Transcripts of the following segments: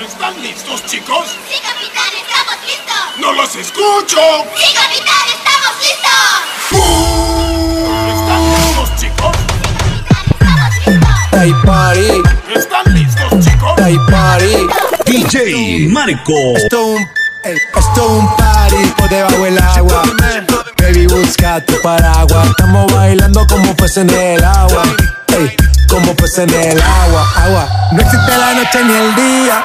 ¿Están listos, chicos? Sí, capitán, estamos listos. ¡No los escucho! Sí, capitán, estamos listos. ¿Están listos, chicos? Estamos listos. Hey party, ¿Están listos, chicos? party. DJ Marco. Esto un, ey, esto un party por debajo del agua. Baby, busca tu paraguas. Estamos bailando como peces en el agua. Ey, como peces en el agua, agua. No existe la noche ni el día.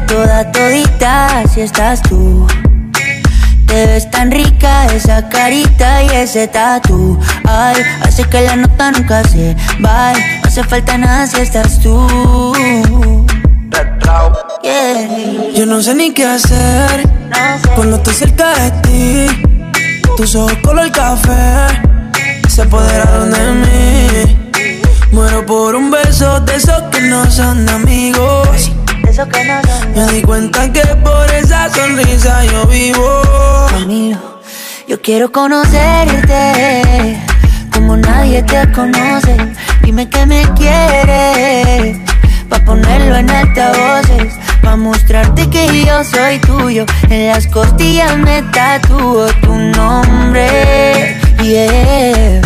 Toda todita si estás tú. Te ves tan rica esa carita y ese tatu. Ay, hace que la nota nunca se va. No hace falta nada si estás tú. Yo no sé ni qué hacer cuando estoy cerca de ti. Tus ojos color café se apoderaron de mí. Muero por un beso de esos que no son amigos. Eso que no son Me di cuenta que por esa sonrisa yo vivo. conmigo. Yo quiero conocerte como nadie te conoce. Dime que me quieres pa ponerlo en altavoces, pa mostrarte que yo soy tuyo. En las costillas me tatúo tu nombre. Yeah.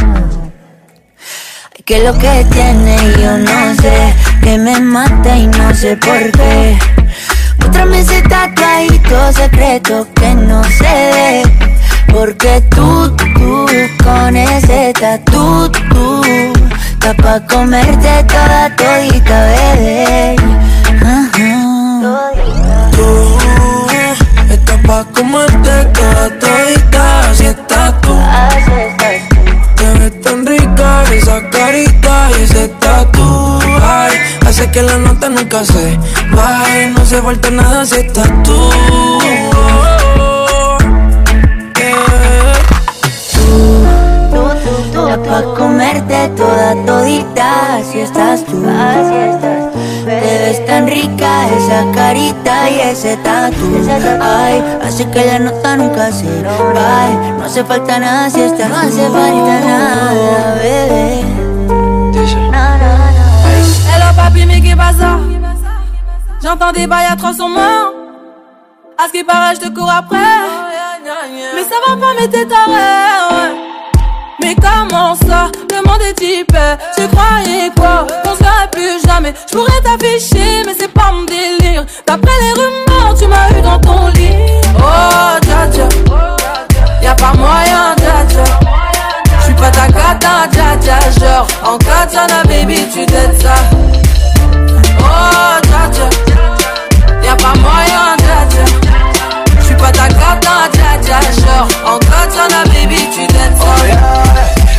Ay, Que lo que tiene yo no sé, que me mata y no sé por qué. Muéstrame ese tatuajito secreto que no se ve. Porque tú, tú, con ese tatu, tú, está pa' comerte toda todita, bebé. Ajá. Tú estás pa' comerte toda todita si estás tú. Esa carita y ese tatu Ay, hace que la nota nunca se vaya No hace falta nada si estás tú. Tú, tú, tú, está pa' comerte toda todita si estás tú. Así estás tú. Te ves tan rica esa carita y ese tatu. Ay, hace que la nota nunca se vaya. No hace falta nada si estás No hace falta nada, bebé. Hello papi, mais pas ça? J'entends des bails à 300 morts À ce qui paraît, je te cours après. Mais ça va pas, mais t'es taré, ouais. Mais comment ça, est hyper Tu croyais quoi, qu'on se verrait plus jamais. Je pourrais t'afficher, mais c'est pas mon délire. D'après les rumeurs, tu m'as eu dans ton lit. Oh, dja dja. Y'a pas moyen, dja dja. J'suis pas ta cata, dja dja. Genre, en katana, baby, tu t'aides ça. Oh, dja dja. Y'a pas moyen, dja dja. J'suis pas ta cata, dja dja. Genre, en katana, baby, tu t'aides ça. Oh, yeah.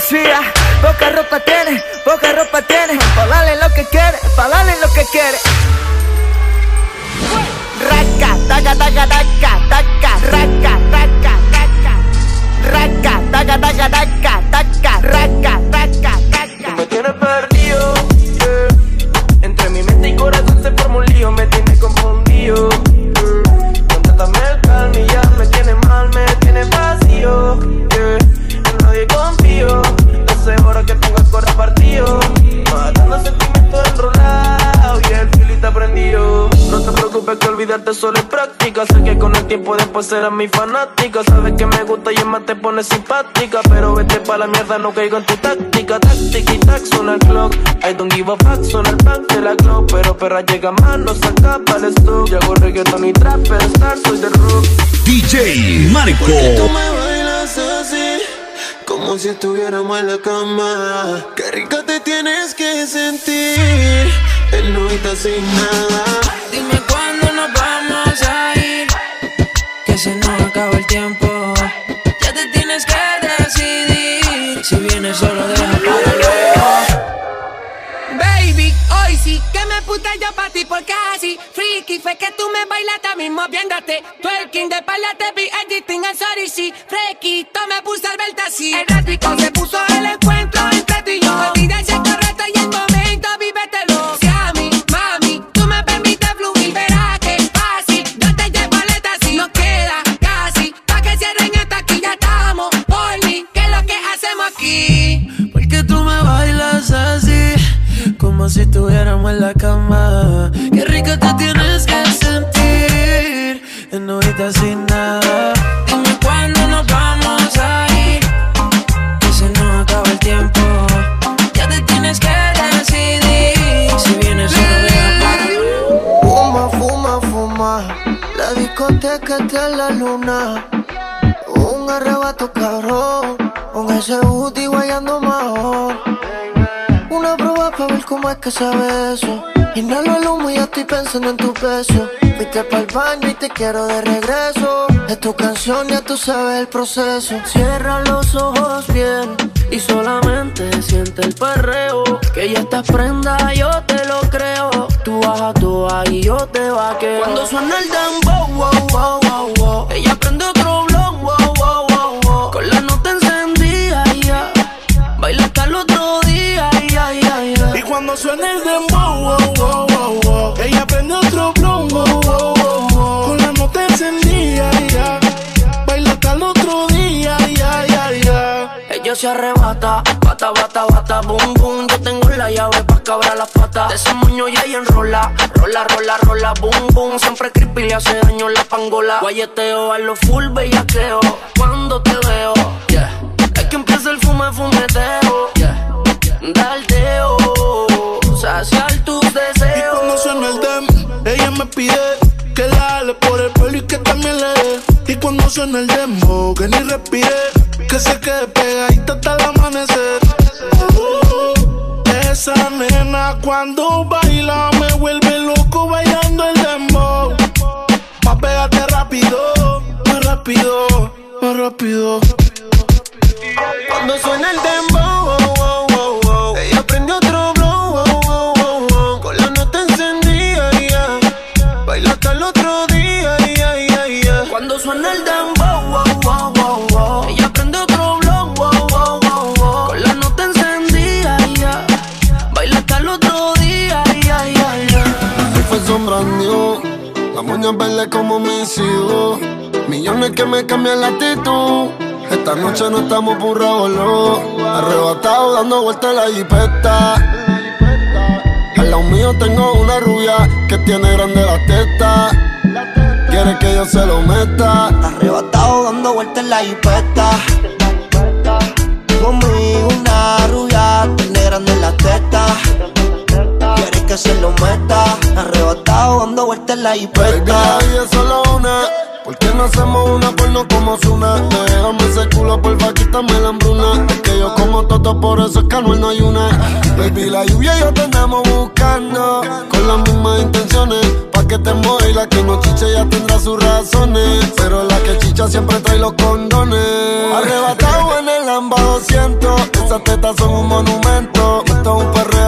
Decía. Poca ropa tiene, poca ropa tiene. Pa' darle lo que quiere, pa' darle lo que quiere. raca, taca, taca, taca, taca, raca, taca, taca, raca, taca, taca, taca, tiempo después serás mi fanática. Sabes que me gusta y es más te pone simpática. Pero vete pa' la mierda, no caigo en tu táctica. Táctica y tac, suena el clock. I don't give a fuck, suena el bank de la clock. Pero perra llega más, no saca para el stock. Yo hago reggaeton y trap, pero star, soy de rock. DJ Marco. Tú me bailas así, como si estuviéramos en la cama. Qué rica te tienes que sentir, en noita sin nada. Que tú me bailaste mismo viéndote Twerking de espalda te vi editing and sorry sí. Fresquito me puse al verte así El ratico se puso el encuentro entre tú y yo. Olvida si es correcto y el momento vívetelo. Si a mí, mami, tú me permites fluir Verás que fácil, yo te llevo al éxtasis No queda casi, pa' que cierren esta aquí. Ya estamos Por mí, que es lo que hacemos aquí Porque tú me bailas así, como si estuviéramos en la cama. Que sabe eso. Inhalo el humo y ya estoy pensando en tu peso. Fuiste para el baño y te quiero de regreso. Es tu canción, ya tú sabes el proceso. Cierra los ojos bien y solamente siente el perreo. Que ya estás prenda, yo te lo creo. Tú bajas tú y yo te vaqueo. Cuando suena el dembow, wow, wow, wow, wow. Ella prende suena el dembow, oh, oh, oh, Ella prende otro blow, Con la nota encendida, ya. Baila hasta el otro día, ya, ya, ya. Ella se arrebata, bata, bata, bata, boom, boom. Yo tengo la llave pa' cabrar la pata. De ese moño ya y enrola, rola, rola, rola, boom, boom. Siempre creepy le hace daño la pangola. Guayeteo a lo full bellaqueo, cuando te veo, yeah. Es que empieza el fume, fumeteo, yeah. Dal Saciar tus deseos. Y cuando suena el dem, ella me pide que la ale por el pelo y que también le dé. Y cuando suena el demo, que ni respire, que se quede pegadita hasta el amanecer. Uh, esa nena cuando baila me vuelve loco Arrebatado dando vueltas en la jipeta. Al lado mío tengo una rubia que tiene grande la testa. Quiere que yo se lo meta. Arrebatado dando vueltas en la jipeta. Conmigo una rubia, tiene grande la teta. Quiere que se lo meta. Arrebatado dando vueltas en la Baby, jipeta. la vida es solo una. ¿Por qué no hacemos una porno como Zuna? Déjame ese culo, porfa, quítame la hambruna. Es que yo como toto, por eso es que no hay una. Baby, la lluvia y yo te andamos buscando. Con las mismas intenciones. Pa' que te mueva la que no chiche ya tendrá sus razones. Pero la que chicha siempre trae los condones. Arrebatado en el Lamba 200. Esas tetas son un monumento. Esto es un perreo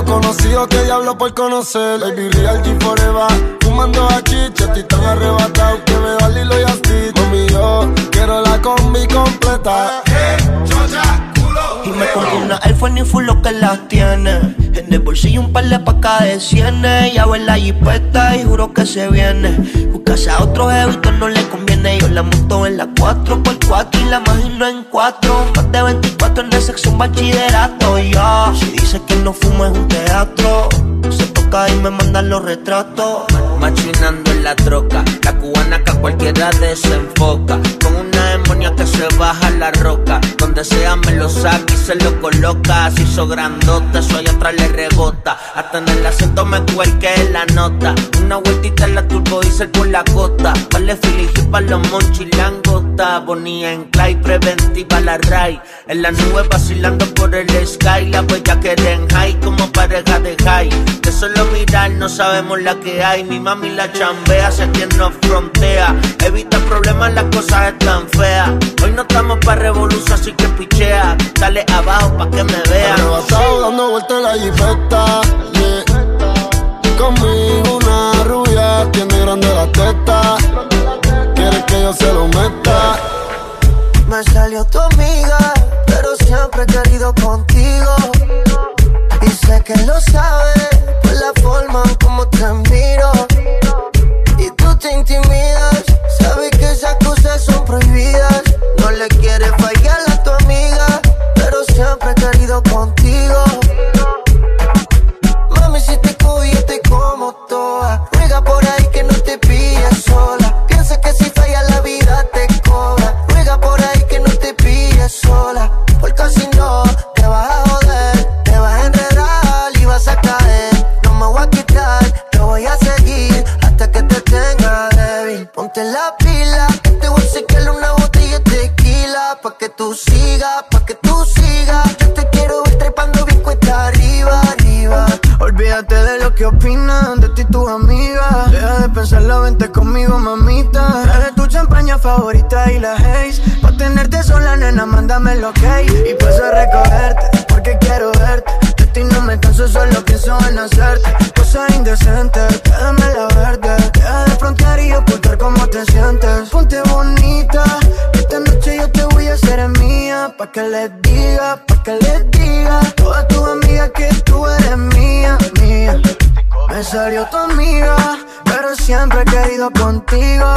Diablo conocido que diablo por conocer. Baby, real G forever. Fumando a chicha, estoy tan arrebatado que me da Lilo y Asti. Mami, yo quiero la combi completa. Y me compré una iPhone y full lo que las tiene. En el bolsillo un par de pacas de cienes. Ya en la jipeta y juro que se viene. Buscase a otro jevito no le conviene. Yo la monto en la 4x4 y la imagino en 4. Más de 24 en el sección bachillerato. Ya, si dice que no fumo es un teatro. Se toca y me mandan los retratos. Machinando en la troca, la cubana que a cualquiera desenfoca. Con una demonia que se baja la roca. Donde sea me lo saca y se lo coloca. Así hizo grandote, allá atrás le rebota. Hasta en el acento me cuelque la nota. Una vueltita en la turbo diesel por la costa. Vale filigi pa' los monchis langota. Bonía en clay, preventiva la ray. En la nube vacilando por el sky. La huella que en high como pareja de high. De solo mirar no sabemos la que hay. Mi mami la chambea, sé quien nos frontea. Evita problemas, las cosas están feas. Hoy no estamos pa' revolución, así que pichea. Dale abajo pa' que me vea. Arrebatado dando vueltas en la jipeta. Yeah. Conmigo una rubia tiene grande la teta. Quiere que yo se lo meta. Me salió tu amiga, pero siempre he querido contigo. Y sé que lo sabes por la forma como te miro. Y tú te intimidas, le quieres tus amigas. Deja de pensarlo, vente conmigo, mamita. Trae tu champaña favorita y la haze. Pa' tenerte sola, nena, mándame lo que Y paso a recogerte, porque quiero verte. De ti no me canso, solo pienso en hacerte. Cosas indecentes, quédame la verde. Deja de frontear y ocultar cómo te sientes. Ponte bonita, noche yo te voy a hacer mía. Pa' que les diga, pa' que les diga. Todas tus amigas que tú eres mía, mía. Me salió tu amiga, pero siempre he querido contigo.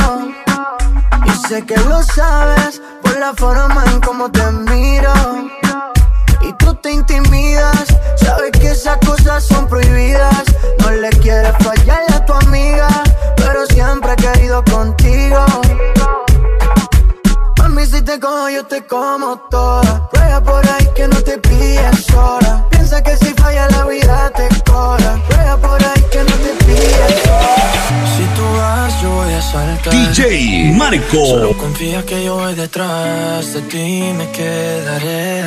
Y sé que lo sabes por la forma en cómo te miro. Te como toda. Ruega por ahí que no te pilles sola. Piensa que si falla la vida te cobra. Ruega por ahí que no te pilles sola. Si tú vas, yo voy a saltar. DJ Marco. Solo confía que yo voy detrás de ti me quedaré.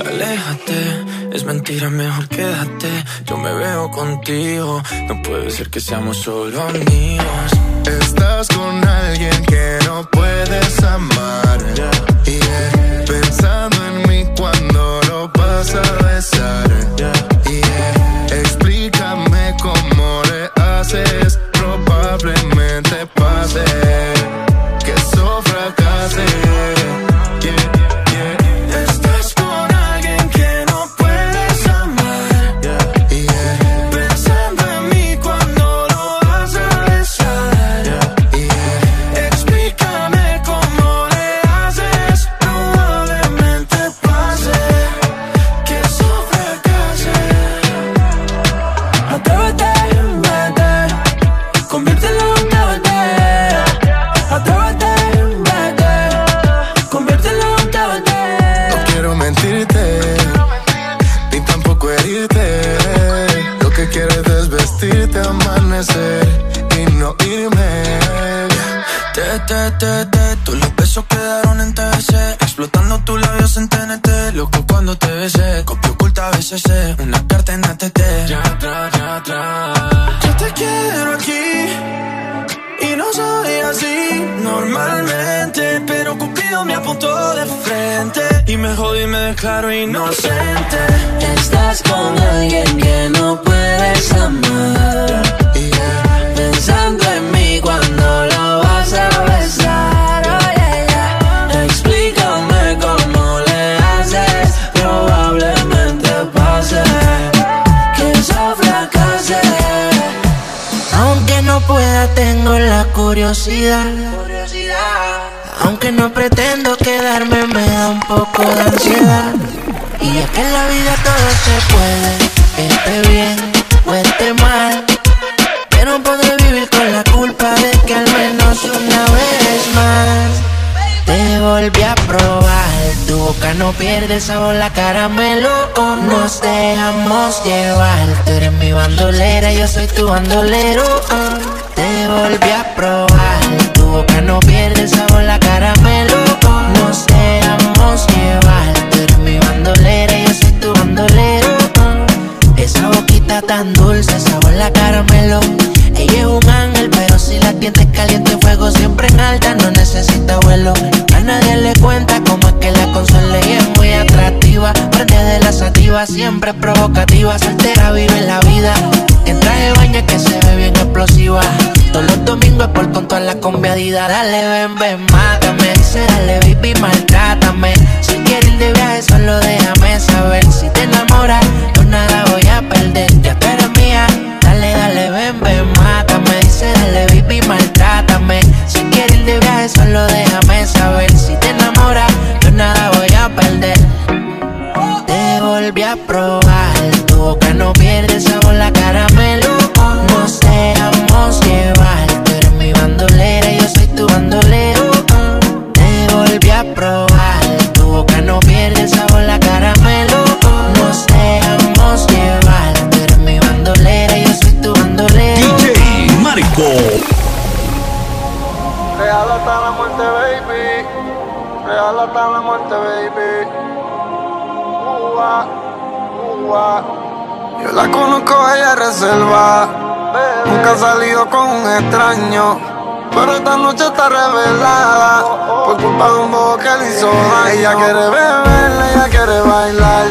Aléjate, es mentira, mejor quédate. Yo me veo contigo, no puede ser que seamos solo amigos. Estás con alguien que no puedes amar. Yeah. Pensando en mí cuando lo vas. Me apuntó de frente Y me jodí y me declaro inocente Estás con alguien que no puedes amar Pensando en mí cuando lo vas a besar. Oh, yeah, yeah. Explícame cómo le haces. Probablemente pase que eso fracase. Aunque no pueda, tengo la curiosidad. Aunque no pretendo quedarme, me da un poco de ansiedad. Y es que en la vida todo se puede, esté bien o esté mal. Pero podré vivir con la culpa de que al menos una vez más te volví a probar. Tu boca no pierde sabor, la caramelo. Nos dejamos llevar. Tú eres mi bandolera, yo soy tu bandolero. Te volví a probar. Tu boca no pierde sabor, la. Tan dulce, sabor la caramelo. Ella es un ángel, pero si la tienes caliente, fuego siempre en alta, no necesita vuelo. A nadie le cuenta cómo es que la consola y es muy atractiva. Prende de la sativa, siempre provocativa, soltera vive la vida. En traje de baño que se ve bien explosiva. Todos los domingos por con toda la conviadida. Dale, ven, ven, mátame. Dice, dale, baby, maltrátame. Si quieres ir de viaje, solo déjame saber. Si te enamoras, yo nada perder. Ya tú eres mía. Dale, dale, ven, ven, mátame. Dice, dale, baby, maltrátame. Si quieres ir de viaje, solo déjame saber. Si te enamoras, yo nada voy a perder. Te volví a probar. Tu boca no pierde Nunca ha salido con un extraño. Pero esta noche está revelada. Por culpa de un bobo que le hizo daño. Ella quiere beber, ella quiere bailar.